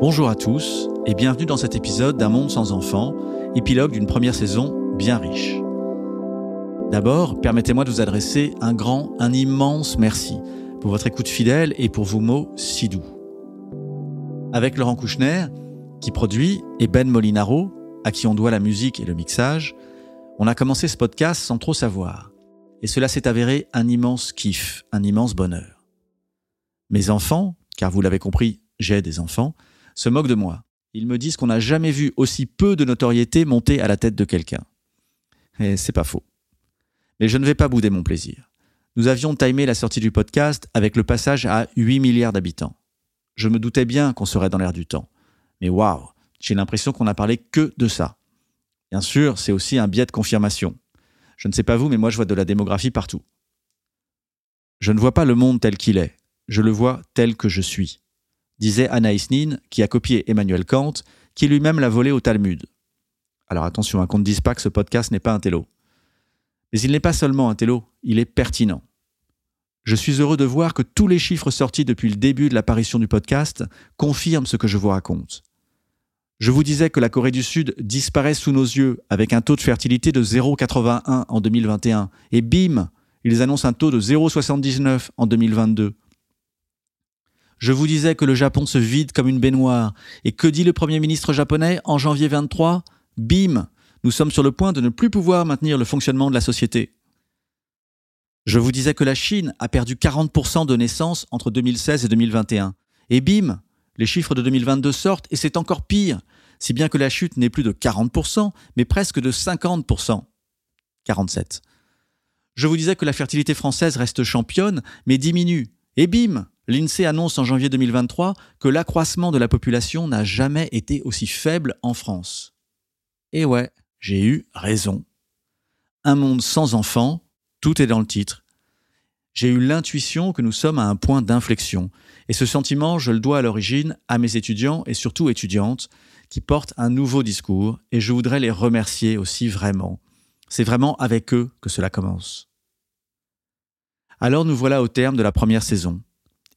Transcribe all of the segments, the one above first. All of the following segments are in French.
Bonjour à tous et bienvenue dans cet épisode d'un monde sans enfants, épilogue d'une première saison bien riche. D'abord, permettez-moi de vous adresser un grand, un immense merci pour votre écoute fidèle et pour vos mots si doux. Avec Laurent Kouchner, qui produit, et Ben Molinaro, à qui on doit la musique et le mixage, on a commencé ce podcast sans trop savoir. Et cela s'est avéré un immense kiff, un immense bonheur. Mes enfants, car vous l'avez compris, j'ai des enfants, se moquent de moi. Ils me disent qu'on n'a jamais vu aussi peu de notoriété monter à la tête de quelqu'un. Et c'est pas faux. Mais je ne vais pas bouder mon plaisir. Nous avions timé la sortie du podcast avec le passage à 8 milliards d'habitants. Je me doutais bien qu'on serait dans l'air du temps. Mais waouh, j'ai l'impression qu'on n'a parlé que de ça. Bien sûr, c'est aussi un biais de confirmation. Je ne sais pas vous, mais moi je vois de la démographie partout. Je ne vois pas le monde tel qu'il est, je le vois tel que je suis disait Anaïs Nin, qui a copié Emmanuel Kant, qui lui-même l'a volé au Talmud. Alors attention, hein, qu'on ne dise pas que ce podcast n'est pas un télo. Mais il n'est pas seulement un télo, il est pertinent. Je suis heureux de voir que tous les chiffres sortis depuis le début de l'apparition du podcast confirment ce que je vous raconte. Je vous disais que la Corée du Sud disparaît sous nos yeux avec un taux de fertilité de 0,81 en 2021, et bim, ils annoncent un taux de 0,79 en 2022. Je vous disais que le Japon se vide comme une baignoire. Et que dit le Premier ministre japonais en janvier 23 Bim Nous sommes sur le point de ne plus pouvoir maintenir le fonctionnement de la société. Je vous disais que la Chine a perdu 40% de naissances entre 2016 et 2021. Et bim Les chiffres de 2022 sortent et c'est encore pire, si bien que la chute n'est plus de 40%, mais presque de 50%. 47. Je vous disais que la fertilité française reste championne, mais diminue. Et bim L'INSEE annonce en janvier 2023 que l'accroissement de la population n'a jamais été aussi faible en France. Et ouais, j'ai eu raison. Un monde sans enfants, tout est dans le titre. J'ai eu l'intuition que nous sommes à un point d'inflexion, et ce sentiment, je le dois à l'origine à mes étudiants et surtout étudiantes qui portent un nouveau discours, et je voudrais les remercier aussi vraiment. C'est vraiment avec eux que cela commence. Alors nous voilà au terme de la première saison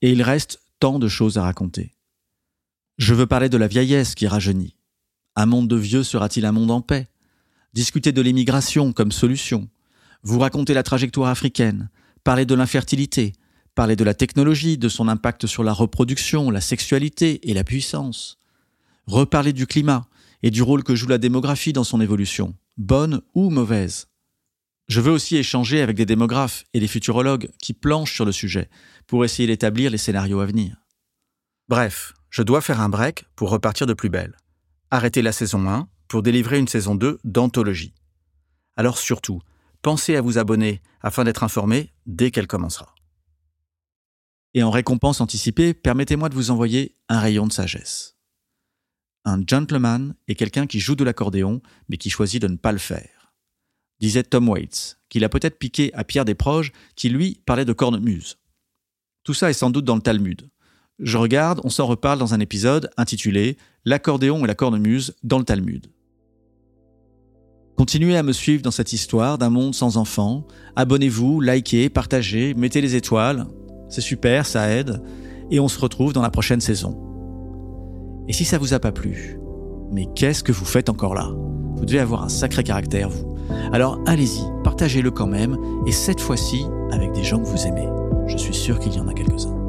et il reste tant de choses à raconter. Je veux parler de la vieillesse qui rajeunit. Un monde de vieux sera-t-il un monde en paix? Discuter de l'immigration comme solution. Vous raconter la trajectoire africaine. Parler de l'infertilité. Parler de la technologie, de son impact sur la reproduction, la sexualité et la puissance. Reparler du climat et du rôle que joue la démographie dans son évolution, bonne ou mauvaise. Je veux aussi échanger avec des démographes et des futurologues qui planchent sur le sujet pour essayer d'établir les scénarios à venir. Bref, je dois faire un break pour repartir de plus belle. Arrêter la saison 1 pour délivrer une saison 2 d'anthologie. Alors surtout, pensez à vous abonner afin d'être informé dès qu'elle commencera. Et en récompense anticipée, permettez-moi de vous envoyer un rayon de sagesse. Un gentleman est quelqu'un qui joue de l'accordéon mais qui choisit de ne pas le faire disait Tom Waits, qu'il a peut-être piqué à Pierre Desproges, qui lui parlait de cornemuse. Tout ça est sans doute dans le Talmud. Je regarde, on s'en reparle dans un épisode intitulé L'accordéon et la cornemuse dans le Talmud. Continuez à me suivre dans cette histoire d'un monde sans enfants. Abonnez-vous, likez, partagez, mettez les étoiles. C'est super, ça aide. Et on se retrouve dans la prochaine saison. Et si ça vous a pas plu, mais qu'est-ce que vous faites encore là? Vous devez avoir un sacré caractère, vous. Alors allez-y, partagez-le quand même, et cette fois-ci avec des gens que vous aimez. Je suis sûr qu'il y en a quelques-uns.